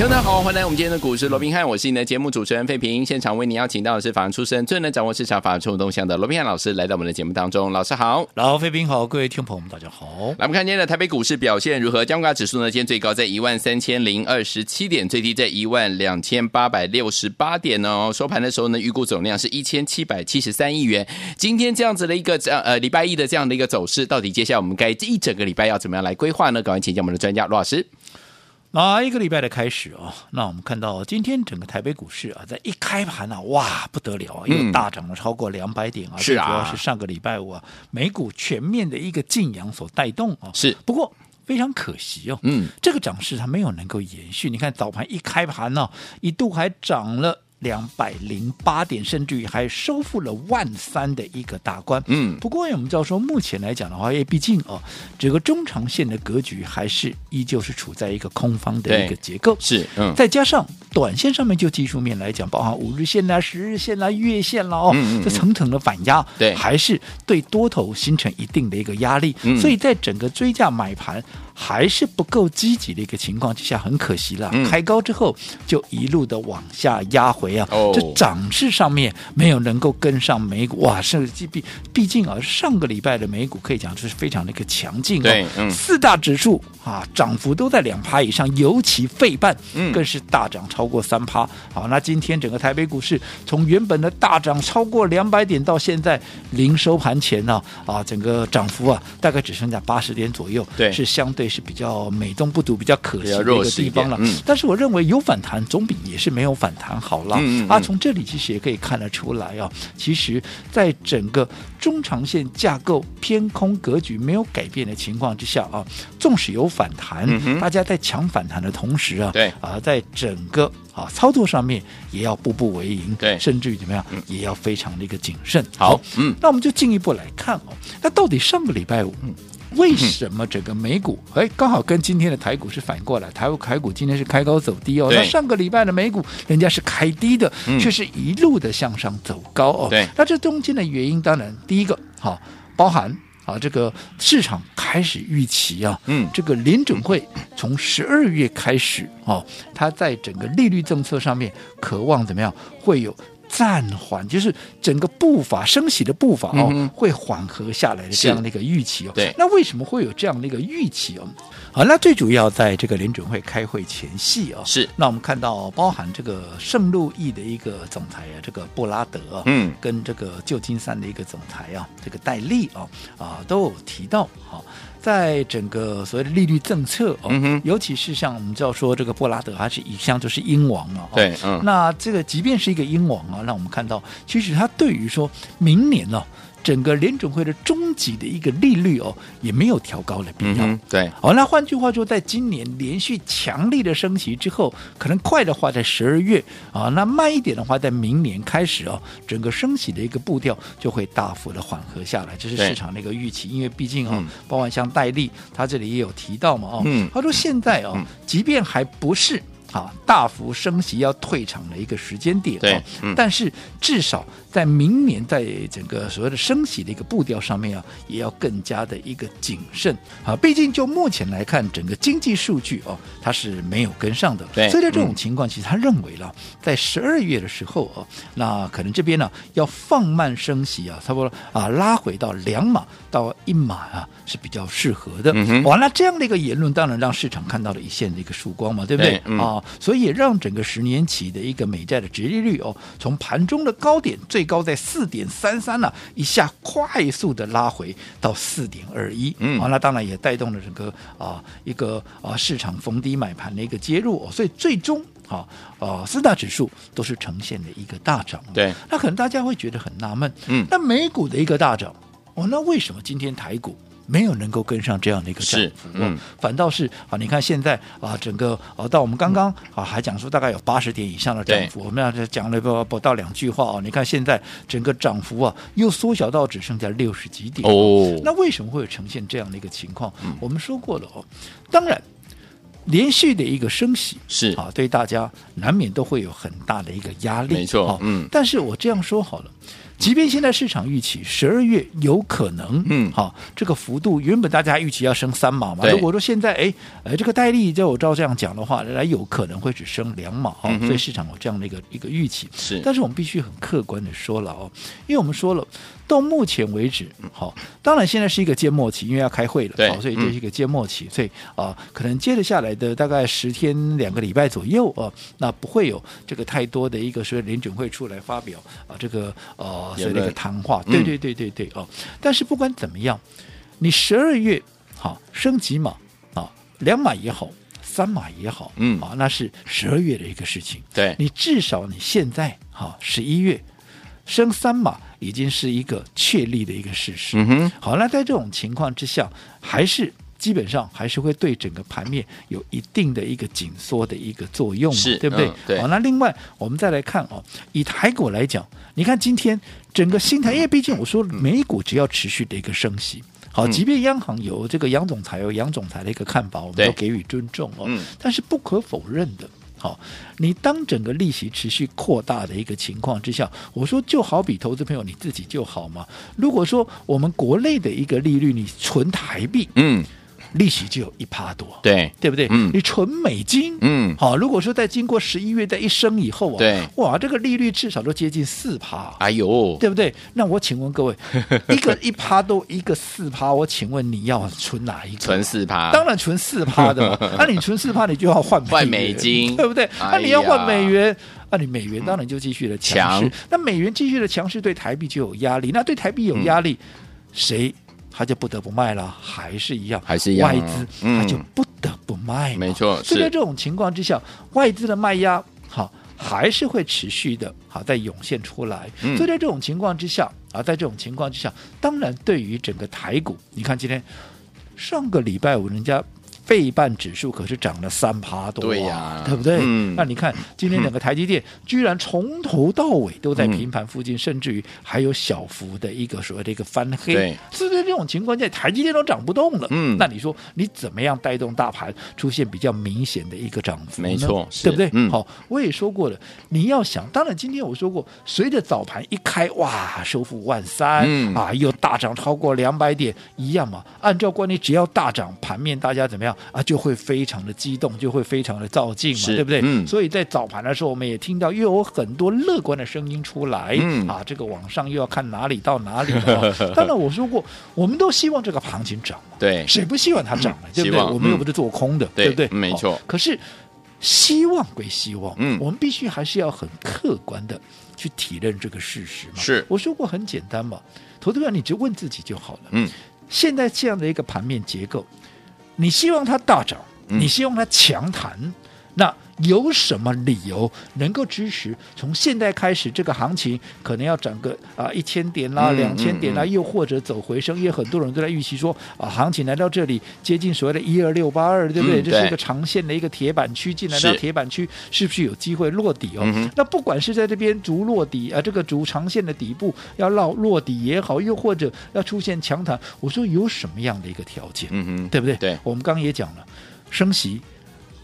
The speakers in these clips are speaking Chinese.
听众好，欢迎来我们今天的股市罗宾汉，我是你的节目主持人费平。现场为您邀请到的是法案出身、最能掌握市场法案触动向的罗宾汉老师，来到我们的节目当中。老师好，老费平好，各位听众朋友们大家好。来，我们看今天的台北股市表现如何？加权指数呢？今天最高在一万三千零二十七点，最低在一万两千八百六十八点哦。收盘的时候呢，预估总量是一千七百七十三亿元。今天这样子的一个这样呃礼拜一的这样的一个走势，到底接下来我们该一整个礼拜要怎么样来规划呢？赶快请教我们的专家罗老师。那一个礼拜的开始啊，那我们看到今天整个台北股市啊，在一开盘啊，哇，不得了啊，又大涨了超过两百点啊，是啊，主要是上个礼拜五啊，美股全面的一个静养所带动啊，是。不过非常可惜哦，嗯，这个涨势它没有能够延续。你看早盘一开盘呢，一度还涨了。两百零八点，甚至于还收复了万三的一个大关。嗯，不过我们知道说，目前来讲的话，因为毕竟哦，整个中长线的格局还是依旧是处在一个空方的一个结构。是，嗯，再加上短线上面就技术面来讲，包含五日线啦、十日线啦、月线啦哦，嗯嗯嗯这层层的反压，对，还是对多头形成一定的一个压力。嗯，所以在整个追价买盘。还是不够积极的一个情况之下，很可惜了。嗯、开高之后就一路的往下压回啊，哦、这涨势上面没有能够跟上美股哇，甚至毕毕竟啊，上个礼拜的美股可以讲就是非常的一个强劲哦。对，嗯、四大指数啊涨幅都在两趴以上，尤其费半更是大涨超过三趴。好，那今天整个台北股市从原本的大涨超过两百点，到现在零收盘前呢啊，啊，整个涨幅啊大概只剩下八十点左右，对，是相对。是比较美中不足、比较可惜的一个地方了。嗯、但是我认为有反弹总比也是没有反弹好了。嗯嗯嗯啊，从这里其实也可以看得出来啊，其实在整个中长线架构偏空格局没有改变的情况之下啊，纵使有反弹，嗯、大家在抢反弹的同时啊，对啊，在整个啊操作上面也要步步为营，对，甚至于怎么样，嗯、也要非常的一个谨慎。好，嗯，那我们就进一步来看哦，那到底上个礼拜五，嗯。为什么整个美股哎，刚好跟今天的台股是反过来？台股台股今天是开高走低哦。那上个礼拜的美股人家是开低的，嗯、却是一路的向上走高哦。对，那这中间的原因，当然第一个好、哦，包含啊这个市场开始预期啊，嗯，这个联准会从十二月开始哦，它在整个利率政策上面渴望怎么样会有。暂缓就是整个步伐升息的步伐哦，嗯、会缓和下来的这样的一个预期哦。对，那为什么会有这样的一个预期哦？好，那最主要在这个联准会开会前夕哦，是。那我们看到包含这个圣路易的一个总裁啊，这个布拉德嗯，跟这个旧金山的一个总裁啊，这个戴利啊啊都有提到哈。在整个所谓的利率政策哦，嗯、尤其是像我们知道说这个布拉德还是一向就是英王嘛，对，嗯，那这个即便是一个英王啊，那我们看到其实他对于说明年呢、哦。整个联准会的终极的一个利率哦，也没有调高的必要。嗯、对，好、哦，那换句话说，在今年连续强力的升息之后，可能快的话在十二月啊、哦，那慢一点的话在明年开始哦，整个升息的一个步调就会大幅的缓和下来，这是市场的一个预期。因为毕竟哦，嗯、包括像戴利，他这里也有提到嘛哦，嗯、他说现在哦，即便还不是。啊，大幅升息要退场的一个时间点，对，嗯、但是至少在明年，在整个所谓的升息的一个步调上面啊，也要更加的一个谨慎啊。毕竟就目前来看，整个经济数据哦，它是没有跟上的，对。所以在这种情况，其实他认为了，在十二月的时候哦，那可能这边呢要放慢升息啊，差不多啊拉回到两码到一码啊是比较适合的。嗯哼，哇，那这样的一个言论，当然让市场看到了一线的一个曙光嘛，对不对？对嗯、啊。所以也让整个十年期的一个美债的殖利率哦，从盘中的高点最高在四点三三呢，一下快速的拉回到四点二一。嗯，啊，那当然也带动了整个啊一个啊市场逢低买盘的一个介入，哦，所以最终啊啊四大指数都是呈现了一个大涨。对，那可能大家会觉得很纳闷，嗯，那美股的一个大涨，哦，那为什么今天台股？没有能够跟上这样的一个涨幅，嗯，反倒是啊，你看现在啊，整个啊，到我们刚刚啊还讲说大概有八十点以上的涨幅，我们要讲了不不到两句话啊，你看现在整个涨幅啊又缩小到只剩下六十几点哦，那为什么会有呈现这样的一个情况？我们说过了哦，当然。连续的一个升息是啊，对大家难免都会有很大的一个压力，没错，嗯。但是我这样说好了，即便现在市场预期十二月有可能，嗯，好，这个幅度原本大家预期要升三毛嘛，如果说现在哎，呃，这个戴利就我照这样讲的话，来有可能会只升两毛，哈，所以市场有这样的一个一个预期是。但是我们必须很客观的说了哦，因为我们说了。到目前为止，好，当然现在是一个缄默期，因为要开会了，好，所以这是一个缄默期，所以啊、呃，可能接着下来的大概十天两个礼拜左右啊、呃，那不会有这个太多的一个所谓联准会出来发表啊、呃，这个呃所谓的一个谈话，对对对对对哦、呃。但是不管怎么样，你十二月好升级码啊，两码也好，三码也好，嗯。啊，那是十二月的一个事情，对。你至少你现在哈十一月升三码。已经是一个确立的一个事实。嗯哼，好，那在这种情况之下，还是基本上还是会对整个盘面有一定的一个紧缩的一个作用，是，对不对？好，那另外我们再来看哦，以台股来讲，你看今天整个新台，因为毕竟我说美股只要持续的一个升息，好，即便央行有这个杨总裁有杨总裁的一个看法，我们都给予尊重哦。嗯。但是不可否认的。好，你当整个利息持续扩大的一个情况之下，我说就好比投资朋友你自己就好嘛。如果说我们国内的一个利率，你存台币，嗯。利息就有一趴多，对对不对？嗯，你存美金，嗯，好，如果说在经过十一月在一升以后啊，对，哇，这个利率至少都接近四趴，哎呦，对不对？那我请问各位，一个一趴多，一个四趴，我请问你要存哪一个？存四趴，当然存四趴的嘛。那 你存四趴，你就要换换美金，对不对？那你要换美元，那你美元当然就继续的强势，那美元继续的强势，对台币就有压力。那对台币有压力，谁？他就不得不卖了，还是一样，还是一样，外资他就不得不卖，没错。所以在这种情况之下，外资的卖压好还是会持续的，好在涌现出来。所以在这种情况之下啊，在这种情况之下，当然对于整个台股，你看今天上个礼拜五人家。费半指数可是涨了三趴多，对呀、啊，对不对？嗯、那你看今天整个台积电居然从头到尾都在平盘附近，嗯、甚至于还有小幅的一个所谓的一个翻黑。是不，是在这种情况下，台积电都涨不动了。嗯，那你说你怎么样带动大盘出现比较明显的一个涨幅？没错，对不对？嗯，好，我也说过了，你要想，当然今天我说过，随着早盘一开，哇，收复万三、嗯，啊，又大涨超过两百点，一样嘛。按照惯例，只要大涨，盘面大家怎么样？啊，就会非常的激动，就会非常的造劲嘛，对不对？嗯。所以在早盘的时候，我们也听到又有很多乐观的声音出来，嗯啊，这个往上又要看哪里到哪里了。当然我说过，我们都希望这个行情涨嘛，对，谁不希望它涨呢？对不对？我们又不是做空的，对不对？没错。可是希望归希望，嗯，我们必须还是要很客观的去体认这个事实嘛。是，我说过很简单嘛，投资者你就问自己就好了。嗯，现在这样的一个盘面结构。你希望它大涨，你希望它强弹，嗯，那有什么理由能够支持从现在开始这个行情可能要涨个啊一千点啦，两千点啦，又或者走回升？因为很多人都在预期说啊，行情来到这里接近所谓的一二六八二，对不对？嗯，这是一个长线的一个铁板区，进来到铁板区是不是有机会落底哦？嗯，那不管是在这边逐落底啊，这个逐长线的底部要落落底也好，又或者要出现强弹，我说有什么样的一个条件？嗯哼，对不对？对，我们刚刚也讲了，升息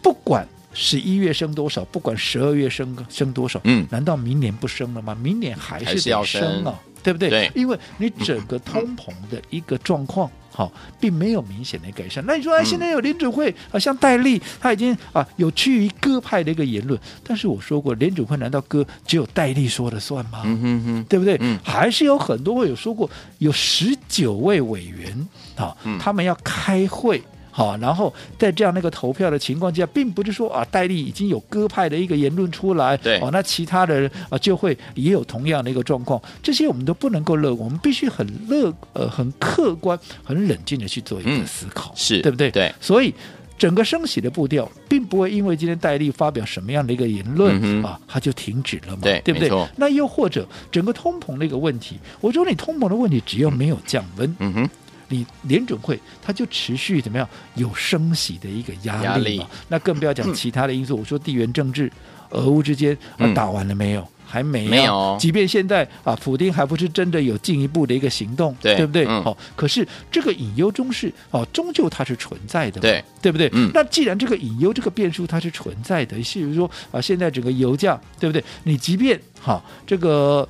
不管。十一月升多少？不管十二月升升多少，嗯，难道明年不升了吗？明年还是得升啊，对不对？对，因为你整个通膨的一个状况，好、嗯，并没有明显的改善。那你说，哎，现在有联准会啊，像戴利，他已经啊有趋于鸽派的一个言论。但是我说过，联准会难道鸽只有戴利说了算吗？嗯哼哼，对不对？嗯，还是有很多会有说过，有十九位委员啊、嗯，他们要开会。好，然后在这样那个投票的情况下，并不是说啊，戴笠已经有鸽派的一个言论出来，对，哦，那其他的人啊就会也有同样的一个状况，这些我们都不能够乐观，我们必须很乐呃很客观、很冷静的去做一个思考，嗯、是对不对？对，所以整个升息的步调，并不会因为今天戴笠发表什么样的一个言论、嗯、啊，它就停止了嘛，对，对不对？那又或者整个通膨的一个问题，我说你通膨的问题只要没有降温，嗯哼。你联准会它就持续怎么样有升息的一个压力嘛？力那更不要讲其他的因素。嗯、我说地缘政治，俄乌之间啊打完了没有？嗯还没、啊、没有，即便现在啊，普丁还不是真的有进一步的一个行动，对，对不对？嗯、哦，可是这个隐忧中是哦，终究它是存在的，对，对不对？嗯，那既然这个隐忧这个变数它是存在的，譬如说啊，现在整个油价，对不对？你即便好、啊、这个。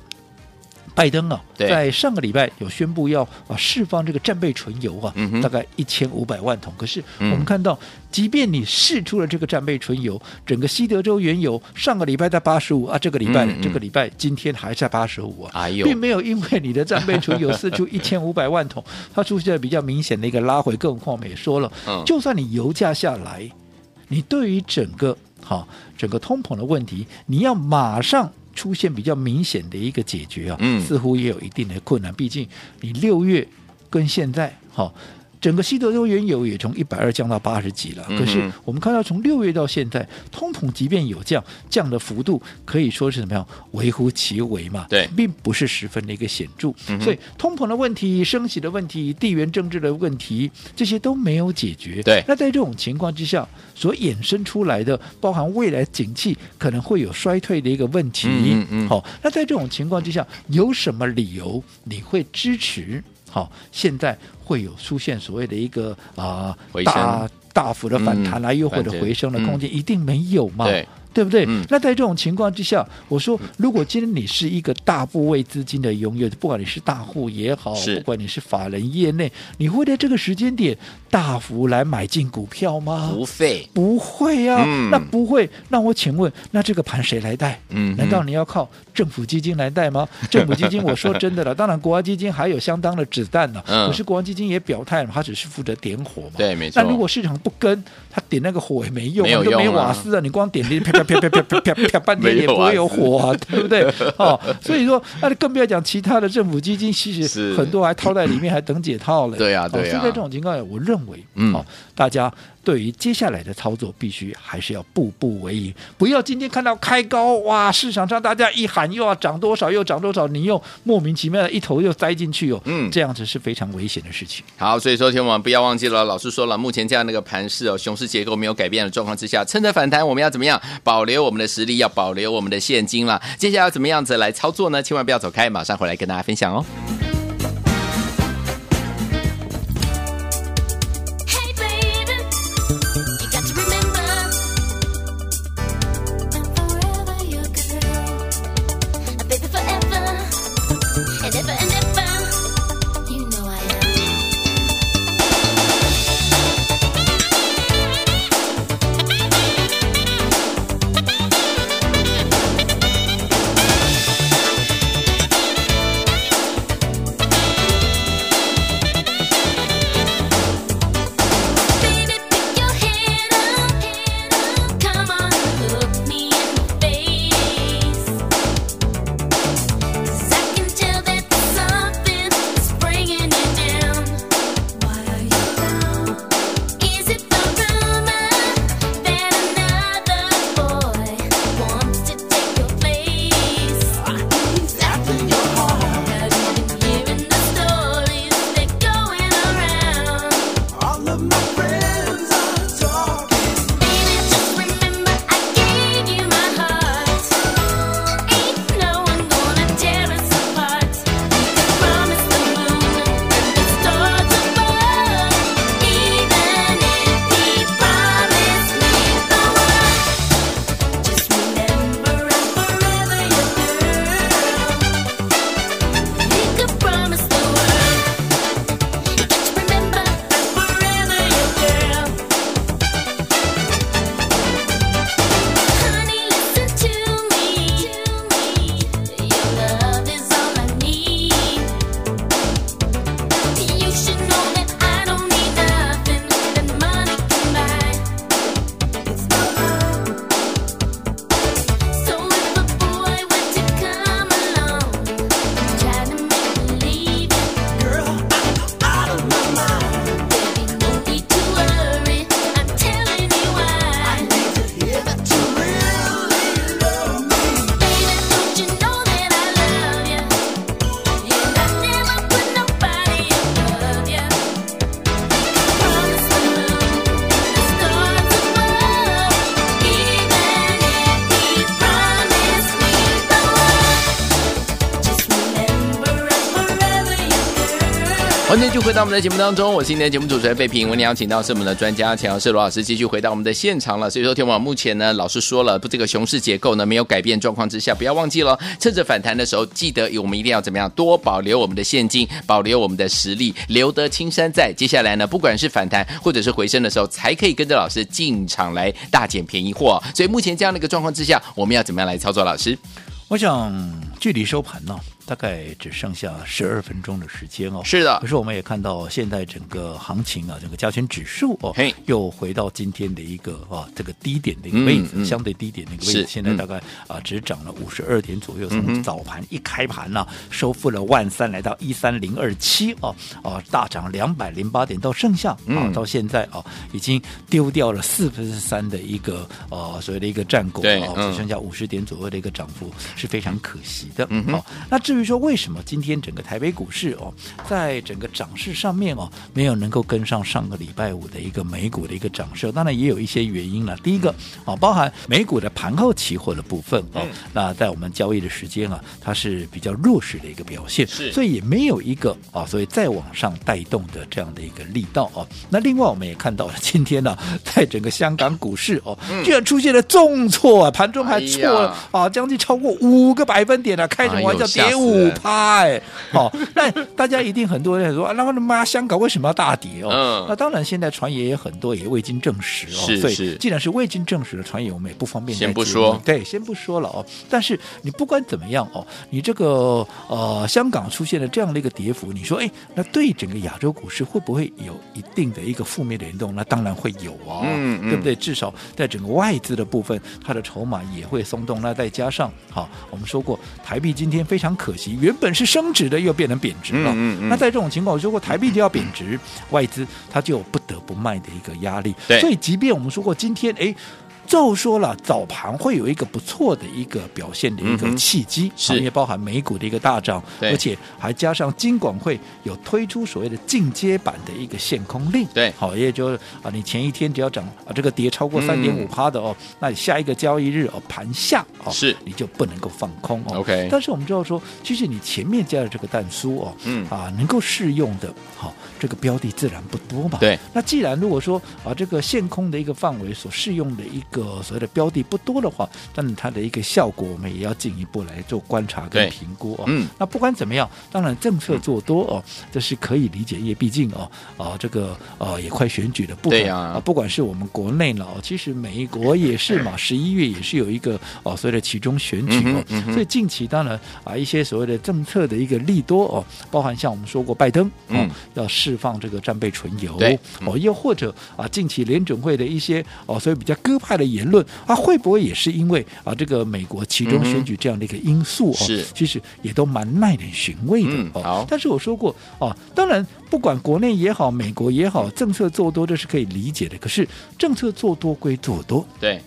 拜登啊，在上个礼拜有宣布要啊释放这个战备纯油啊，嗯、大概一千五百万桶。可是我们看到，即便你释出了这个战备纯油，整个西德州原油上个礼拜在八十五啊，这个礼拜、嗯、这个礼拜今天还在八十五啊，哎、并没有因为你的战备纯油 释出一千五百万桶，它出现了比较明显的一个拉回。更何况我们也说了，嗯、就算你油价下来，你对于整个哈、啊、整个通膨的问题，你要马上。出现比较明显的一个解决啊，嗯，似乎也有一定的困难。毕竟你六月跟现在，哈。整个西德州原油也从一百二降到八十几了，可是我们看到从六月到现在，通膨即便有降，降的幅度可以说是怎么样，微乎其微嘛，对，并不是十分的一个显著。所以通膨的问题、升息的问题、地缘政治的问题，这些都没有解决。对，那在这种情况之下，所衍生出来的，包含未来景气可能会有衰退的一个问题。嗯嗯，好，那在这种情况之下，有什么理由你会支持？好，现在会有出现所谓的一个啊、呃、大大幅的反弹啊，又或者回升的空间，嗯、一定没有嘛？对。对不对？嗯、那在这种情况之下，我说，如果今天你是一个大部位资金的拥有，不管你是大户也好，不管你是法人业内，你会在这个时间点大幅来买进股票吗？不会，不会啊。嗯、那不会，那我请问，那这个盘谁来带？嗯哼，难道你要靠政府基金来带吗？政府基金，我说真的了，当然国安基金还有相当的子弹呢。嗯、可是国安基金也表态了，他只是负责点火嘛。对，没错。那如果市场不跟，他点那个火也没用，没有用啊、都没瓦斯啊，你光点点啪啪啪啪啪啪啪啪。半天也不会有火啊，对不对？哦，所以说，那更不要讲其他的政府基金，其实很多还套在里面，还等解套了。对呀，对呀。所以在这种情况下，我认为，嗯，好，大家。对于接下来的操作，必须还是要步步为营，不要今天看到开高哇，市场上大家一喊又要涨多少又涨多少，你又莫名其妙的一头又栽进去哦，嗯，这样子是非常危险的事情。好，所以说，天我们不要忘记了，老师说了，目前这样的一个盘势哦，熊市结构没有改变的状况之下，趁着反弹，我们要怎么样保留我们的实力，要保留我们的现金了。接下来要怎么样子来操作呢？千万不要走开，马上回来跟大家分享哦。欢迎继续回到我们的节目当中，我是今天的节目主持人费平。我们邀请到是我们的专家钱老师罗老师，继续回到我们的现场了。所以说，天王目前呢，老师说了，不，这个熊市结构呢没有改变状况之下，不要忘记了，趁着反弹的时候，记得我们一定要怎么样，多保留我们的现金，保留我们的实力，留得青山在。接下来呢，不管是反弹或者是回升的时候，才可以跟着老师进场来大捡便宜货。所以目前这样的一个状况之下，我们要怎么样来操作？老师，我想距离收盘呢？大概只剩下十二分钟的时间哦。是的，可是我们也看到现在整个行情啊，整个加权指数哦，又回到今天的一个啊这个低点的一个位置，嗯嗯、相对低点的一个位置，现在大概啊只涨了五十二点左右。从早盘一开盘呢、啊，收复了万三，来到一三零二七哦，啊大涨两百零八点，到剩下啊到现在啊已经丢掉了四分之三的一个啊所谓的一个战果啊，只剩下五十点左右的一个涨幅，是非常可惜的。嗯，好，那至于。至于说为什么今天整个台北股市哦，在整个涨势上面哦，没有能够跟上上个礼拜五的一个美股的一个涨势，当然也有一些原因了。第一个啊，包含美股的盘后期货的部分哦，那在我们交易的时间啊，它是比较弱势的一个表现，是，所以也没有一个啊，所以再往上带动的这样的一个力道哦。那另外我们也看到了今天呢，在整个香港股市哦，居然出现了重挫啊，盘中还错了啊，将近超过五个百分点啊，开什么玩笑，跌五。五趴哎，好，那大家一定很多人说啊，那我的妈，香港为什么要大跌哦？嗯，那当然，现在传言也很多，也未经证实哦。是是。所以既然是未经证实的传言，我们也不方便先不说。对，先不说了哦。但是你不管怎么样哦，你这个呃，香港出现了这样的一个跌幅，你说哎，那对整个亚洲股市会不会有一定的一个负面的联动？那当然会有啊，嗯嗯，对不对？至少在整个外资的部分，它的筹码也会松动。那再加上好，我们说过台币今天非常可惜。原本是升值的，又变成贬值了。嗯嗯、那在这种情况，如果台币就要贬值，外资它就有不得不卖的一个压力。所以，即便我们说过今天，哎。就说了，早盘会有一个不错的一个表现的一个契机，是。也包含美股的一个大涨，而且还加上金管会有推出所谓的进阶版的一个限空令，对，好，也就是啊，你前一天只要涨啊，这个跌超过三点五趴的哦，那你下一个交易日哦盘下哦，是。你就不能够放空哦。OK，但是我们知道说，其实你前面加的这个蛋书哦，嗯。啊，能够适用的，好，这个标的自然不多嘛。对，那既然如果说啊，这个限空的一个范围所适用的一个个所谓的标的不多的话，但是它的一个效果，我们也要进一步来做观察跟评估哦。嗯，那不管怎么样，当然政策做多哦，这是可以理解，因为毕竟哦，啊这个呃也快选举了，不管啊，不管是我们国内了，其实美国也是嘛，十一月也是有一个哦所谓的其中选举哦，所以近期当然啊一些所谓的政策的一个利多哦，包含像我们说过拜登哦要释放这个战备纯油哦，又或者啊近期联准会的一些哦所以比较鸽派的。言论啊，会不会也是因为啊这个美国其中选举这样的一个因素哦？是，其实也都蛮耐人寻味的哦。好，但是我说过哦，当然不管国内也好，美国也好，政策做多这是可以理解的。可是政策做多归做多，对，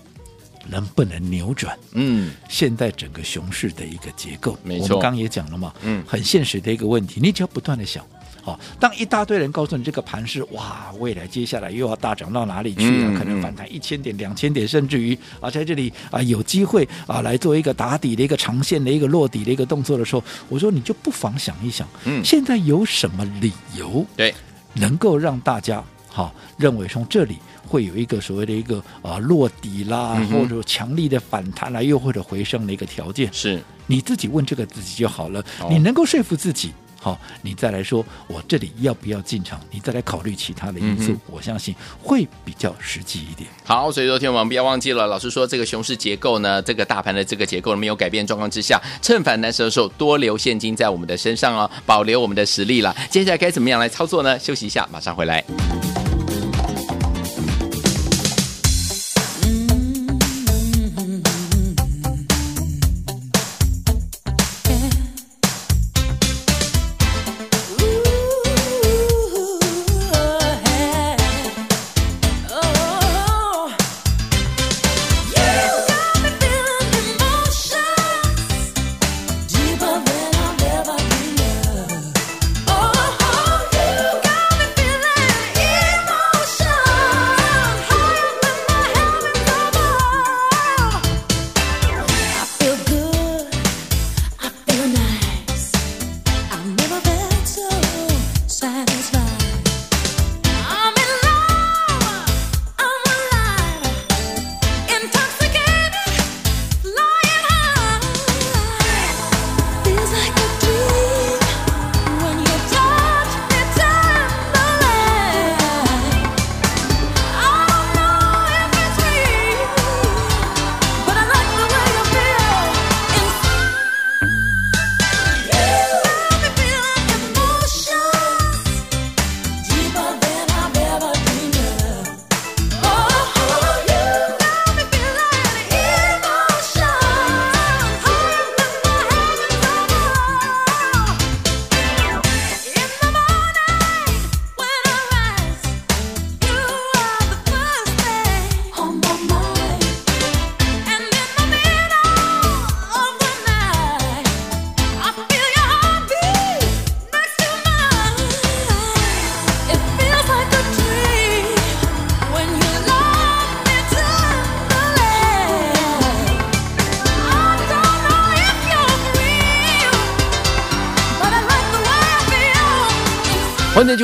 能不能扭转？嗯，现在整个熊市的一个结构，没错，我们刚刚也讲了嘛，嗯，很现实的一个问题，你只要不断的想。好，当一大堆人告诉你这个盘是，哇，未来接下来又要大涨到哪里去啊？嗯、可能反弹一千点、两千点，甚至于啊，在这里啊有机会啊来做一个打底的一个长线的一个落底的一个动作的时候，我说你就不妨想一想，嗯，现在有什么理由对能够让大家好认为从这里会有一个所谓的一个啊落底啦，嗯、或者强力的反弹啦，又或者回升的一个条件？是你自己问这个自己就好了，哦、你能够说服自己。好，你再来说，我这里要不要进场？你再来考虑其他的因素，嗯、我相信会比较实际一点。好，所以昨天我们不要忘记了，老师说这个熊市结构呢，这个大盘的这个结构没有改变状况之下，趁反弹的时候多留现金在我们的身上哦，保留我们的实力了。接下来该怎么样来操作呢？休息一下，马上回来。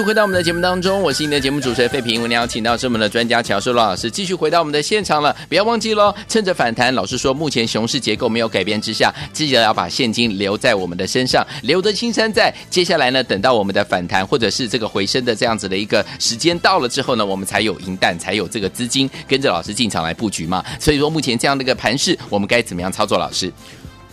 回到我们的节目当中，我是你的节目主持人费平。我们邀请到是我们的专家乔硕罗老师，继续回到我们的现场了。不要忘记喽，趁着反弹，老师说目前熊市结构没有改变之下，记得要把现金留在我们的身上，留得青山在。接下来呢，等到我们的反弹或者是这个回升的这样子的一个时间到了之后呢，我们才有银弹，才有这个资金跟着老师进场来布局嘛。所以说，目前这样的一个盘势，我们该怎么样操作？老师？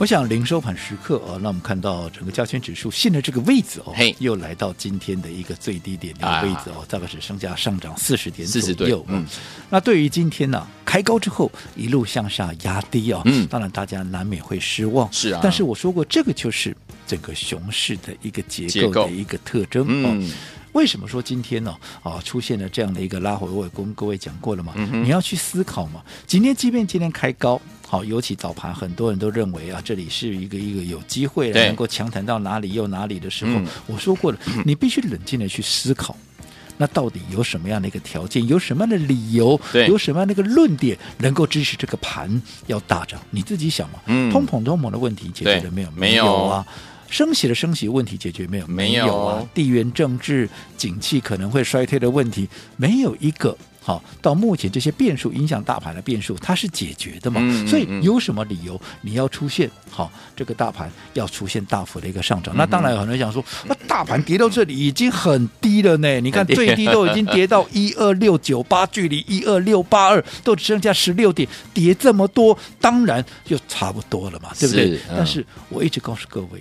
我想零收盘时刻啊，那我们看到整个加权指数现在这个位置哦，嘿，又来到今天的一个最低点的位置哦，大概只剩下上涨四十点左右。嗯，那对于今天呢、啊，开高之后一路向下压低啊，嗯，当然大家难免会失望，是啊。但是我说过，这个就是整个熊市的一个结构的一个特征，嗯。为什么说今天呢？啊，出现了这样的一个拉回？我也跟各位讲过了嘛。嗯、你要去思考嘛。今天即便今天开高，好，尤其早盘很多人都认为啊，这里是一个一个有机会能够强谈到哪里又哪里的时候，嗯、我说过了，你必须冷静的去思考，那到底有什么样的一个条件，有什么样的理由，有什么样的一个论点能够支持这个盘要大涨？你自己想嘛。嗯、通膨通膨的问题解决了没有？没有啊。升息的升息问题解决没有？没有啊！地缘政治、景气可能会衰退的问题，没有一个好。到目前这些变数影响大盘的变数，它是解决的嘛？嗯嗯嗯，所以有什么理由你要出现好这个大盘要出现大幅的一个上涨？那当然有很多人想说，那大盘跌到这里已经很低了呢？你看最低都已经跌到一二六九八，距离一二六八二都只剩下十六点，跌这么多，当然就差不多了嘛，对不对？但是我一直告诉各位。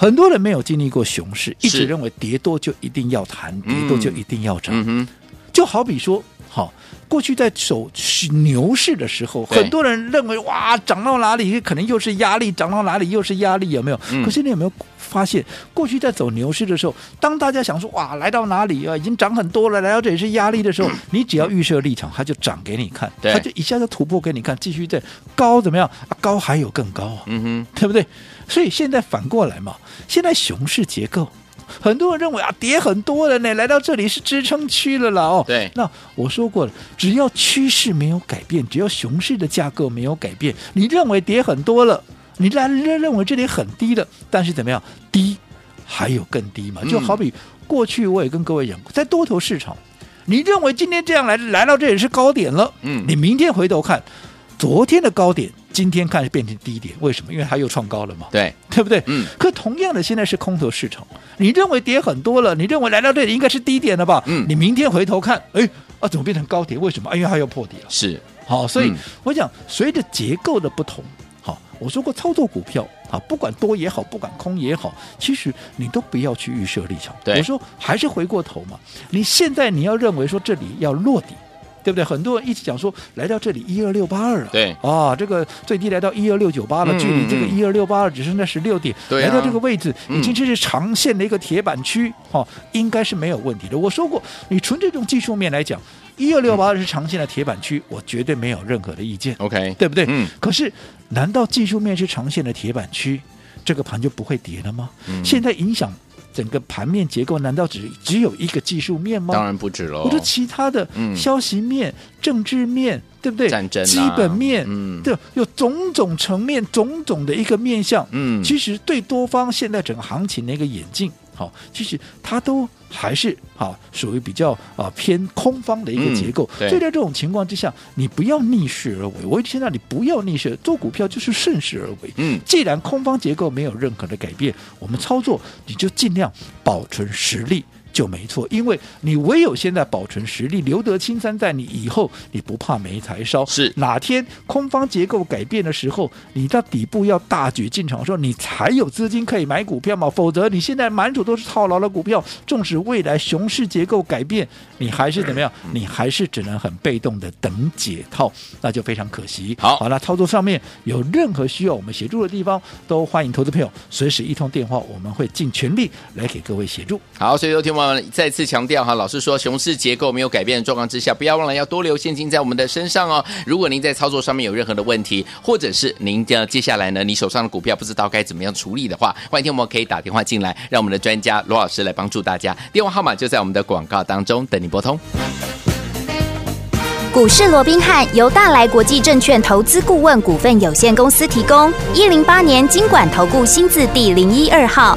很多人没有经历过熊市，一直认为跌多就一定要弹，跌多就一定要涨。嗯、就好比说，好，过去在走牛市的时候，很多人认为哇，涨到哪里可能又是压力，涨到哪里又是压力，有没有？嗯、可是你有没有发现，过去在走牛市的时候，当大家想说哇，来到哪里啊，已经涨很多了，来到这里是压力的时候，嗯、你只要预设立场，它就涨给你看，它就一下子突破给你看，继续在高怎么样？啊、高还有更高啊，嗯哼，对不对？所以现在反过来嘛，现在熊市结构，很多人认为啊，跌很多了呢，来到这里是支撑区了啦哦。对，那我说过了，只要趋势没有改变，只要熊市的架构没有改变，你认为跌很多了，你来认认为这里很低了，但是怎么样，低还有更低嘛？就好比过去我也跟各位讲过，在多头市场，你认为今天这样来来到这里是高点了，嗯，你明天回头看。昨天的高点，今天看是变成低点，为什么？因为它又创高了嘛，对对不对？嗯。可同样的，现在是空头市场，你认为跌很多了，你认为来到这里应该是低点了吧？嗯。你明天回头看，哎啊，怎么变成高点？为什么？因为它又破底了。是。好，所以我讲，随着结构的不同，好，我说过操作股票啊，不管多也好，不管空也好，其实你都不要去预设立场。对。我说还是回过头嘛，你现在你要认为说这里要落底。对不对？很多人一直讲说，来到这里一二六八二了，对啊，这个最低来到一二六九八了，嗯、距离这个一二六八二只剩下十六点，对、啊，来到这个位置已经这是长线的一个铁板区，哈、嗯，应该是没有问题的。我说过，你纯这种技术面来讲，一二六八二是长线的铁板区，我绝对没有任何的意见，OK，对不对？嗯。可是，难道技术面是长线的铁板区，这个盘就不会跌了吗？嗯、现在影响。整个盘面结构难道只只有一个技术面吗？当然不止喽。我说其他的消息面、嗯、政治面，对不对？战争、啊、基本面，嗯，对，有种种层面、种种的一个面向。嗯，其实对多方现在整个行情的一个演进。好，其实它都还是啊，属于比较啊偏空方的一个结构。嗯、所以在这种情况之下，你不要逆势而为。我现在你不要逆势做股票，就是顺势而为。嗯，既然空方结构没有任何的改变，我们操作你就尽量保存实力。就没错，因为你唯有现在保存实力，留得青山在，你以后你不怕没柴烧。是哪天空方结构改变的时候，你到底部要大举进场的时候，你才有资金可以买股票嘛？否则你现在满手都是套牢的股票，纵使未来熊市结构改变，你还是怎么样？你还是只能很被动的等解套，那就非常可惜。好，好，那操作上面有任何需要我们协助的地方，都欢迎投资朋友随时一通电话，我们会尽全力来给各位协助。好，所以有听。再次强调哈，老师说熊市结构没有改变的状况之下，不要忘了要多留现金在我们的身上哦。如果您在操作上面有任何的问题，或者是您的接下来呢，你手上的股票不知道该怎么样处理的话，欢迎听我们可以打电话进来，让我们的专家罗老师来帮助大家。电话号码就在我们的广告当中，等你拨通。股市罗宾汉由大来国际证券投资顾问股份有限公司提供，一零八年金管投顾新字第零一二号。